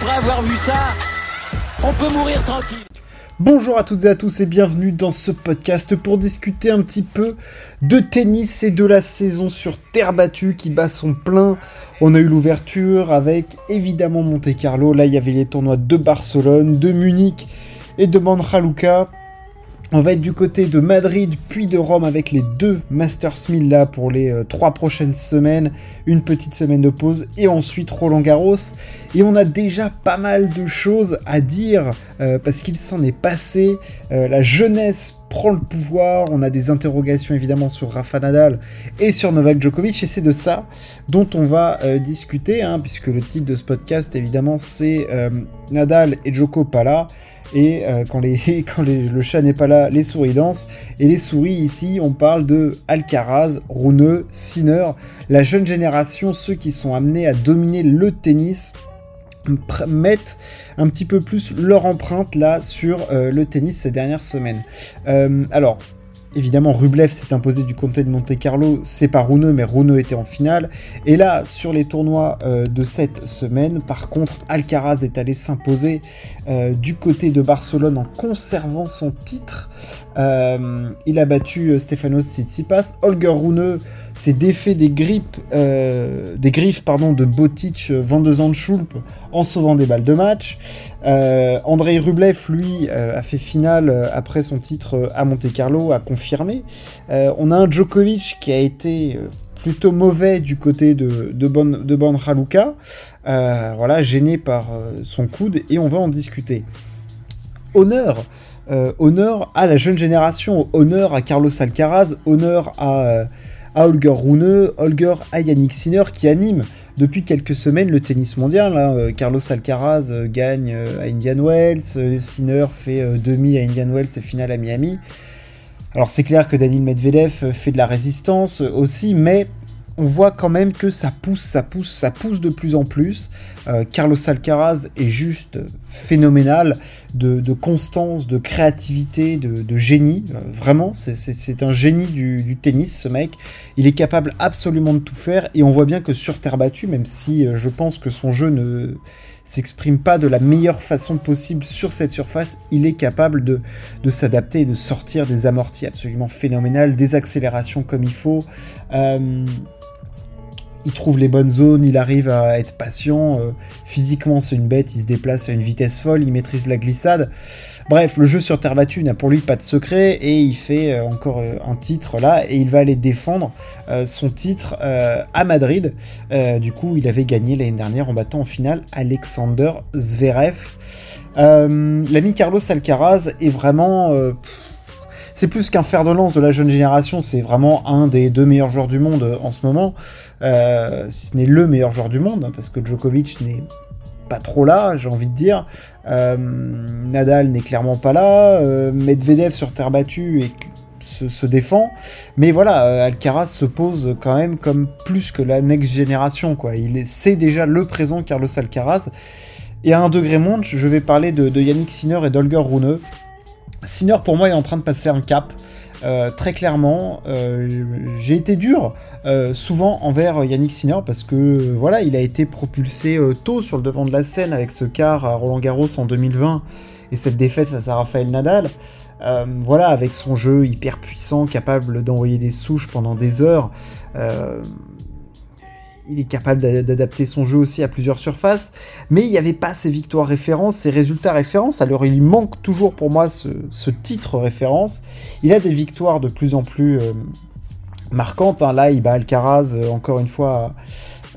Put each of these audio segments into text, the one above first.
après avoir vu ça, on peut mourir tranquille. Bonjour à toutes et à tous et bienvenue dans ce podcast pour discuter un petit peu de tennis et de la saison sur terre battue qui bat son plein. On a eu l'ouverture avec évidemment Monte Carlo, là il y avait les tournois de Barcelone, de Munich et de Manjaluka. On va être du côté de Madrid puis de Rome avec les deux Masters 1000 là pour les euh, trois prochaines semaines, une petite semaine de pause et ensuite Roland Garros. Et on a déjà pas mal de choses à dire euh, parce qu'il s'en est passé. Euh, la jeunesse prend le pouvoir. On a des interrogations évidemment sur Rafa Nadal et sur Novak Djokovic et c'est de ça dont on va discuter hein, puisque le titre de ce podcast évidemment c'est Nadal et Djoko pas là. Et euh, quand, le chat n'est pas là, les souris dansent. Et les souris, ici, on parle de Alcaraz, Runeux, Sinner, la jeune génération, ceux qui sont amenés à dominer le tennis, mettent un petit peu plus leur empreinte là sur euh, le tennis ces dernières semaines. Euh, alors, Évidemment, Rublev s'est imposé du comté de Monte Carlo, c'est pas Runeux, mais Runeux était en finale. Et là, sur les tournois euh, de cette semaine, par contre, Alcaraz est allé s'imposer euh, du côté de Barcelone en conservant son titre. Euh, il a battu Stefanos Tsitsipas. Holger Runeux s'est défait des euh, des griffes de Botic, Van de Zandschulp en sauvant des balles de match. Euh, Andrei Rublev, lui, euh, a fait finale après son titre à Monte Carlo, a confirmé. on a un Djokovic qui a été plutôt mauvais du côté de, de, bon, de voilà, gêné par son coude, et on va en discuter. Honneur honneur à la jeune génération, honneur à Carlos Alcaraz, honneur à à Holger Rune, Holger à Yannick Sinner qui anime depuis quelques semaines le tennis mondial. Hein. Euh, Carlos Alcaraz euh, gagne euh, à Indian Wells, Sinner fait demi à Indian Wells et finale à Miami. Alors c'est clair que Daniel Medvedev fait de la résistance aussi, mais on voit quand même que ça pousse, ça pousse, ça pousse de plus en plus. Euh, Carlos Alcaraz est juste phénoménal de, constance, de créativité, de, génie. Euh, vraiment, c'est un génie du, tennis, ce mec. Il est capable absolument de tout faire et on voit bien que sur terre battue, même si euh, je pense que son jeu ne s'exprime pas de la meilleure façon possible sur cette surface, il est capable de, de s'adapter et de sortir des amortis absolument phénoménales, des accélérations comme il faut il trouve les bonnes zones, il arrive à être patient. Euh, physiquement, c'est une bête, il se déplace à une vitesse folle, il maîtrise la glissade. Bref, le jeu sur terre battue n'a pour lui pas de secret et il fait euh, encore euh, un titre là et il va aller défendre son titre à Madrid. du coup, il avait gagné l'année dernière en battant en finale Alexander Zverev. L'ami Carlos Alcaraz est vraiment c'est plus qu'un fer de lance de la jeune génération, c'est vraiment un des deux meilleurs joueurs du monde euh, en ce moment, euh, si ce n'est le meilleur joueur du monde, hein, parce que Djokovic n'est pas trop là, j'ai envie de dire. Euh, Nadal n'est clairement pas là. Medvedev sur terre battue et se, défend. Mais voilà, Alcaraz se pose quand même comme plus que la next génération. Quoi. Il c'est déjà le présent Carlos Alcaraz. Et à un degré monte, je vais parler de, Yannick Sinner et d'Olger Rune. Sinner pour moi est en train de passer un cap. Euh, très clairement, euh, j'ai été dur euh, souvent envers Yannick Sinner parce que voilà, il a été propulsé tôt sur le devant de la scène avec ce quart à Roland Garros en 2020 et cette défaite face à Rafael Nadal. voilà, avec son jeu hyper puissant, capable d'envoyer des souches pendant des heures il est capable d'adapter son jeu aussi à plusieurs surfaces, mais il n'y avait pas ses victoires références, ses résultats références, alors il manque toujours pour moi ce, titre référence. Il a des victoires de plus en plus euh, marquantes, hein. là il bat Alcaraz euh, encore une fois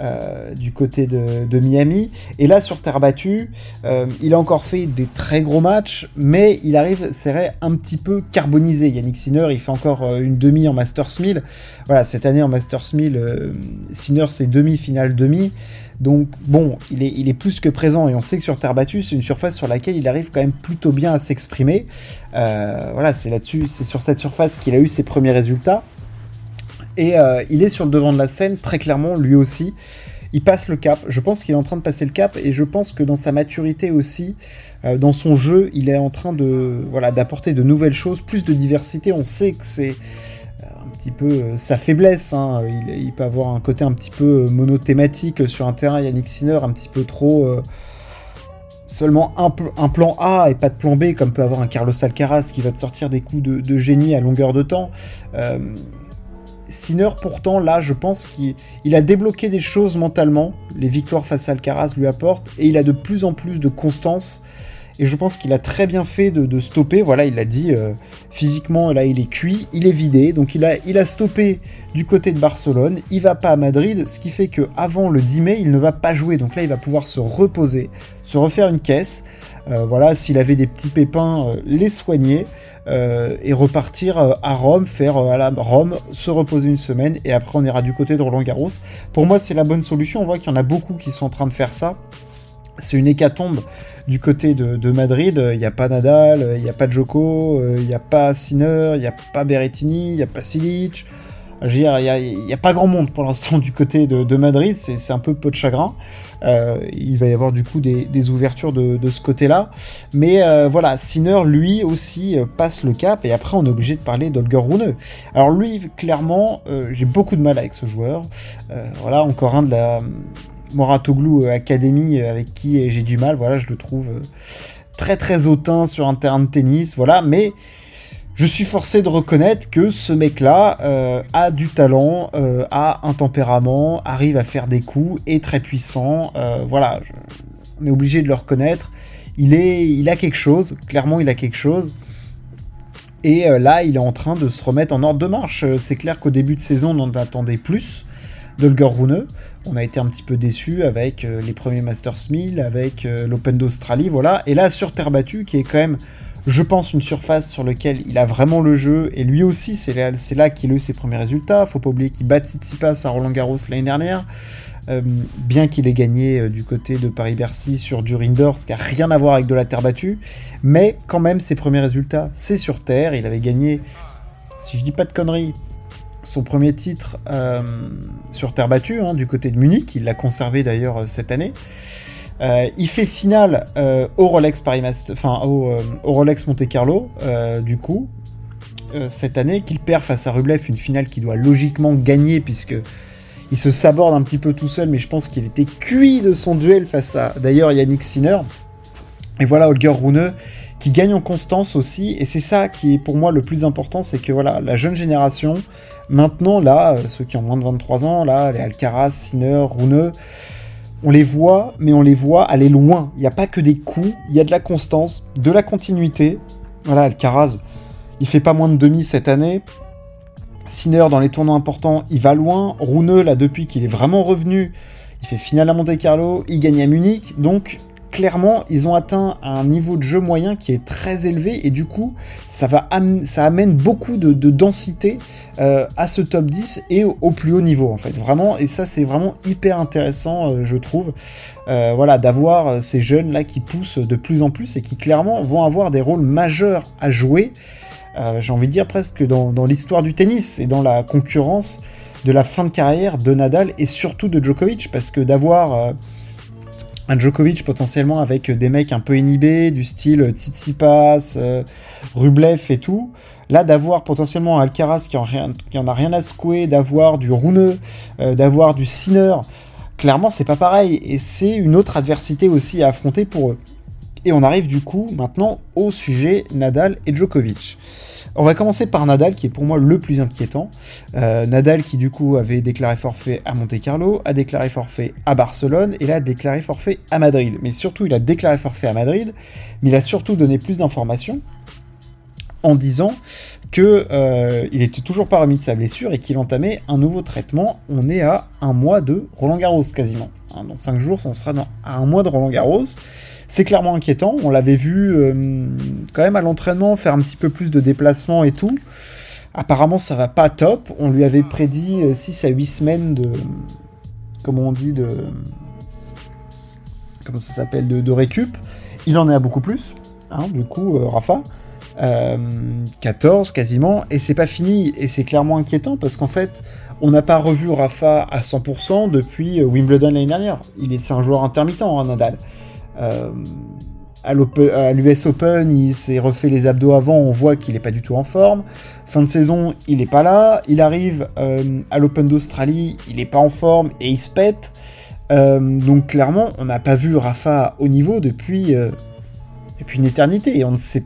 euh, du côté de, Miami. Et là, sur terre battue, euh, il a encore fait des très gros matchs, mais il arrive, c'est un petit peu carbonisé. Yannick Sinner, il fait encore euh, une demi en Masters 1000. Voilà, cette année en Masters 1000, Sinner, c'est demi-finale demi. Donc bon, il est, il est, plus que présent et on sait que sur terre battue, c'est une surface sur laquelle il arrive quand même plutôt bien à s'exprimer. voilà, c'est là-dessus, c'est sur cette surface qu'il a eu ses premiers résultats. Et euh, il est sur le devant de la scène, très clairement, lui aussi. Il passe le cap. Je pense qu'il est en train de passer le cap et je pense que dans sa maturité aussi, euh, dans son jeu, il est en train de voilà d'apporter de nouvelles choses, plus de diversité. On sait que c'est euh, un petit peu sa faiblesse. Hein. Il, peut avoir un côté un petit peu monothématique sur un terrain Yannick Sinner, un petit peu trop seulement un, plan A et pas de plan B, comme peut avoir un Carlos Alcaraz qui va te sortir des coups de, génie à longueur de temps. Sinner, pourtant, là, je pense qu'il a débloqué des choses mentalement. Les victoires face à Alcaraz lui apportent, et il a de plus en plus de constance. Et je pense qu'il a très bien fait de, stopper. Voilà, il l'a dit, euh, physiquement, là, il est cuit, il est vidé. Donc, il a, il a stoppé du côté de Barcelone. Il va pas à Madrid, ce qui fait que avant le 10 mai, il ne va pas jouer. Donc là, il va pouvoir se reposer, se refaire une caisse. Euh, voilà, s'il avait des petits pépins, euh, les soigner. Euh, et repartir à Rome, faire à la Rome, se reposer une semaine et après on ira du côté de Roland Garros. Pour moi, c'est la bonne solution. On voit qu'il y en a beaucoup qui sont en train de faire ça. C'est une hécatombe du côté de, Madrid. Il n'y a pas Nadal, il n'y a pas Djoko, il n'y a pas Sinner, il n'y a pas Berrettini, il n'y a pas Silic. Il n'y a, pas grand monde pour l'instant du côté de, Madrid, c'est un peu peu de chagrin. Euh, il va y avoir du coup des, ouvertures de, ce côté-là. Mais euh, voilà, Sinner, lui aussi, euh, passe le cap. Et après, on est obligé de parler d'Olger Rune. Alors lui, clairement, j'ai beaucoup de mal avec ce joueur. voilà, encore un de la Moratoglu Academy avec qui j'ai du mal. Voilà, je le trouve très très hautain sur un terrain de tennis. Voilà, mais je suis forcé de reconnaître que ce mec-là euh, a du talent, euh, a un tempérament, arrive à faire des coups, est très puissant. Euh, voilà, on est obligé de le reconnaître. Il, a quelque chose, clairement il a quelque chose. Et là, il est en train de se remettre en ordre de marche. C'est clair qu'au début de saison, on en attendait plus d'Olger Rune. On a été un petit peu déçus avec les premiers Masters 1000, avec l'Open d'Australie, voilà. Et là, sur terre battue, qui est quand même je pense, une surface sur laquelle il a vraiment le jeu, et lui aussi, c'est là, qu'il a eu ses premiers résultats. Faut pas oublier qu'il bat Tsitsipas à Roland Garros l'année dernière, euh, bien qu'il ait gagné euh, du côté de Paris-Bercy sur du indoor, ce qui n'a rien à voir avec de la terre battue, mais quand même, ses premiers résultats, c'est sur terre. Il avait gagné, si je dis pas de conneries, son premier titre euh, sur terre battue, hein, du côté de Munich, il l'a conservé d'ailleurs cette année. Euh, il fait finale euh, au Rolex Paris enfin au, euh, au, Rolex Monte Carlo, du coup, cette année, qu'il perd face à Rublev, une finale qu'il doit logiquement gagner puisque il se saborde un petit peu tout seul, mais je pense qu'il était cuit de son duel face à d'ailleurs Yannick Sinner. Et voilà Holger Rune qui gagne en constance aussi, et c'est ça qui est pour moi le plus important, c'est que voilà, la jeune génération, maintenant là, ceux qui ont moins de 23 ans, là, les Alcaraz, Sinner, Rune, on les voit, mais on les voit aller loin. Il n'y a pas que des coups, il y a de la constance, de la continuité. Voilà, Alcaraz, il fait pas moins de demi cette année. Sinner, dans les tournois importants, il va loin. Rune, là, depuis qu'il est vraiment revenu, il fait finale à Monte Carlo, il gagne à Munich. Donc, clairement, ils ont atteint un niveau de jeu moyen qui est très élevé et du coup, ça, va ça amène beaucoup de, densité euh, à ce top 10 et au, plus haut niveau en fait. Vraiment, et ça c'est vraiment hyper intéressant, euh, je trouve, euh, voilà, d'avoir ces jeunes là qui poussent de plus en plus et qui clairement vont avoir des rôles majeurs à jouer. J'ai envie de dire presque dans, dans l'histoire du tennis et dans la concurrence de la fin de carrière de Nadal et surtout de Djokovic parce que d'avoir un Djokovic potentiellement avec des mecs un peu inhibés, du style Tsitsipas, euh, Rublev et tout. Là, d'avoir potentiellement un Alcaraz qui en, rien, a rien à secouer, d'avoir du Rune, euh, d'avoir du Sinner, clairement, c'est pas pareil. Et c'est une autre adversité aussi à affronter pour eux. Et on arrive du coup maintenant au sujet Nadal et Djokovic. On va commencer par Nadal, qui est pour moi le plus inquiétant. Euh, Nadal qui du coup avait déclaré forfait à Monte Carlo, a déclaré forfait à Barcelone, et là a déclaré forfait à Madrid. Mais surtout, il a déclaré forfait à Madrid, mais il a surtout donné plus d'informations en disant que euh, il était toujours pas remis de sa blessure et qu'il entamait un nouveau traitement. On est à un mois de Roland Garros quasiment. Hein, dans cinq jours, on sera à un mois de Roland Garros. C'est clairement inquiétant. On l'avait vu euh, quand même à l'entraînement faire un petit peu plus de déplacements et tout. Apparemment, ça va pas top. On lui avait prédit 6 euh, à 8 semaines de. Comment on dit De. Comment ça s'appelle de, récup. Il en est à beaucoup plus. Hein, du coup, euh, Rafa. 14 quasiment. Et c'est pas fini. Et c'est clairement inquiétant parce qu'en fait. On n'a pas revu Rafa à 100% depuis Wimbledon l'année dernière. Il est, c'est un joueur intermittent, hein, Nadal. Euh, à l'US Open, il s'est refait les abdos avant, on voit qu'il n'est pas du tout en forme. Fin de saison, il n'est pas là. Il arrive euh, à l'Open d'Australie, il n'est pas en forme et il se pète. donc clairement, on n'a pas vu Rafa au niveau depuis, une éternité. Et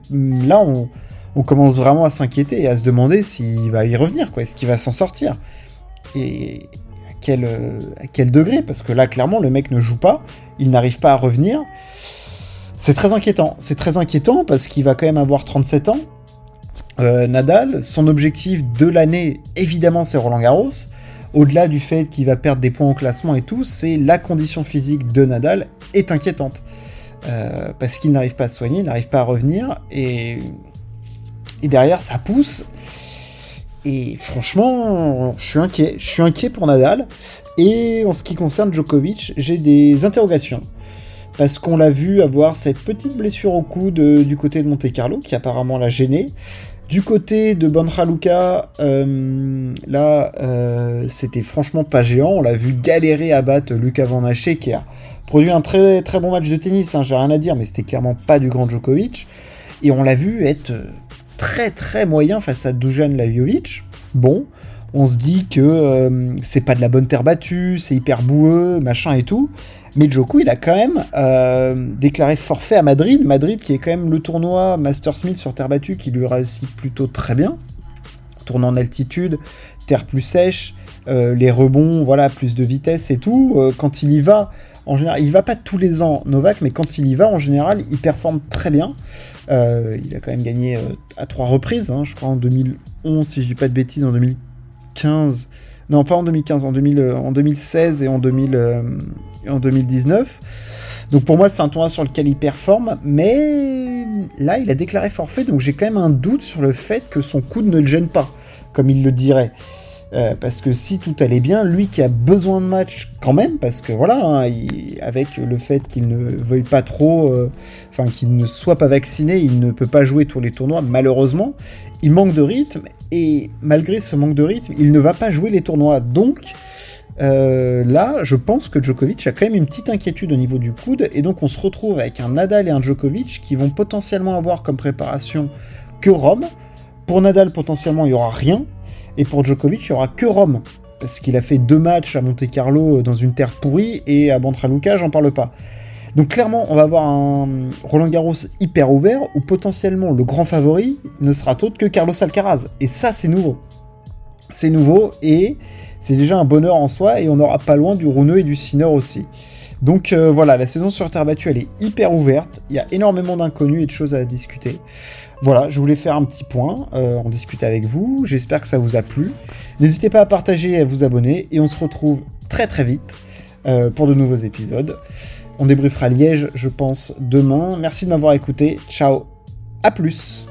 là, on, on commence vraiment à s'inquiéter et à se demander s'il va y revenir, quoi. Est-ce qu'il va s'en sortir? Et quel, à quel degré Parce que là, clairement, le mec ne joue pas, il n'arrive pas à revenir. C'est très inquiétant. C'est très inquiétant parce qu'il va quand même avoir 37 ans. Euh, Nadal, son objectif de l'année, évidemment, c'est Roland Garros. Au-delà du fait qu'il va perdre des points au classement et tout, c'est la condition physique de Nadal est inquiétante. Euh, parce qu'il n'arrive pas à se soigner, il n'arrive pas à revenir, et et derrière, ça pousse. Et franchement, je suis inquiet. Je suis inquiet pour Nadal. Et en ce qui concerne Djokovic, j'ai des interrogations. Parce qu'on l'a vu avoir cette petite blessure au coude du côté de Monte Carlo, qui apparemment l'a gêné. Du côté de Bonraluka, euh, là, euh, c'était franchement pas géant. On l'a vu galérer à battre Lucas Van Hache, qui a produit un très très bon match de tennis. Hein, j'ai rien à dire, mais c'était clairement pas du grand Djokovic. Et on l'a vu être très moyen face à Dujan Lajovic. Bon, on se dit que euh, c'est pas de la bonne terre battue, c'est hyper boueux, machin et tout. Mais Joko, il a quand même euh, déclaré forfait à Madrid. Madrid, qui est quand même le tournoi Master Smith sur terre battue, qui lui réussit plutôt très bien. Tournant en altitude, terre plus sèche, euh, les rebonds, voilà, plus de vitesse et tout. quand il y va, en général, il va pas tous les ans Novak, mais quand il y va, en général, il performe très bien. Euh, il a quand même gagné euh, à trois reprises, hein, je crois en 2011, si je dis pas de bêtises, en 2015. Non, pas en 2015, en, 2000, euh, en 2016 et en, 2000, en 2019. Donc pour moi, c'est un tournoi sur lequel il performe, mais là, il a déclaré forfait, donc j'ai quand même un doute sur le fait que son coude ne le gêne pas, comme il le dirait. Euh, parce que si tout allait bien, lui qui a besoin de match quand même, parce que voilà, hein, avec le fait qu'il ne veuille pas trop, euh, enfin qu'il ne soit pas vacciné, il ne peut pas jouer tous les tournois, malheureusement. Il manque de rythme, et malgré ce manque de rythme, il ne va pas jouer les tournois. Donc euh, là, je pense que Djokovic a quand même une petite inquiétude au niveau du coude, et donc on se retrouve avec un Nadal et un Djokovic qui vont potentiellement avoir comme préparation que Rome. Pour Nadal, potentiellement, il n'y aura rien, et pour Djokovic, il n'y aura que Rome. Parce qu'il a fait deux matchs à Monte Carlo dans une terre pourrie et à Bantraluca, j'en parle pas. Donc clairement, on va avoir un Roland Garros hyper ouvert où potentiellement le grand favori ne sera autre que Carlos Alcaraz. Et ça, c'est nouveau. C'est nouveau et c'est déjà un bonheur en soi et on n'aura pas loin du Runeux et du Sinner aussi. Donc euh, voilà, la saison sur terre battue, elle est hyper ouverte. Il y a énormément d'inconnus et de choses à discuter. Voilà, je voulais faire un petit point, euh, en avec vous. J'espère que ça vous a plu. N'hésitez pas à partager et à vous abonner. Et on se retrouve très très vite euh, pour de nouveaux épisodes. On débriefera Liège, je pense, demain. Merci de m'avoir écouté. Ciao, à plus.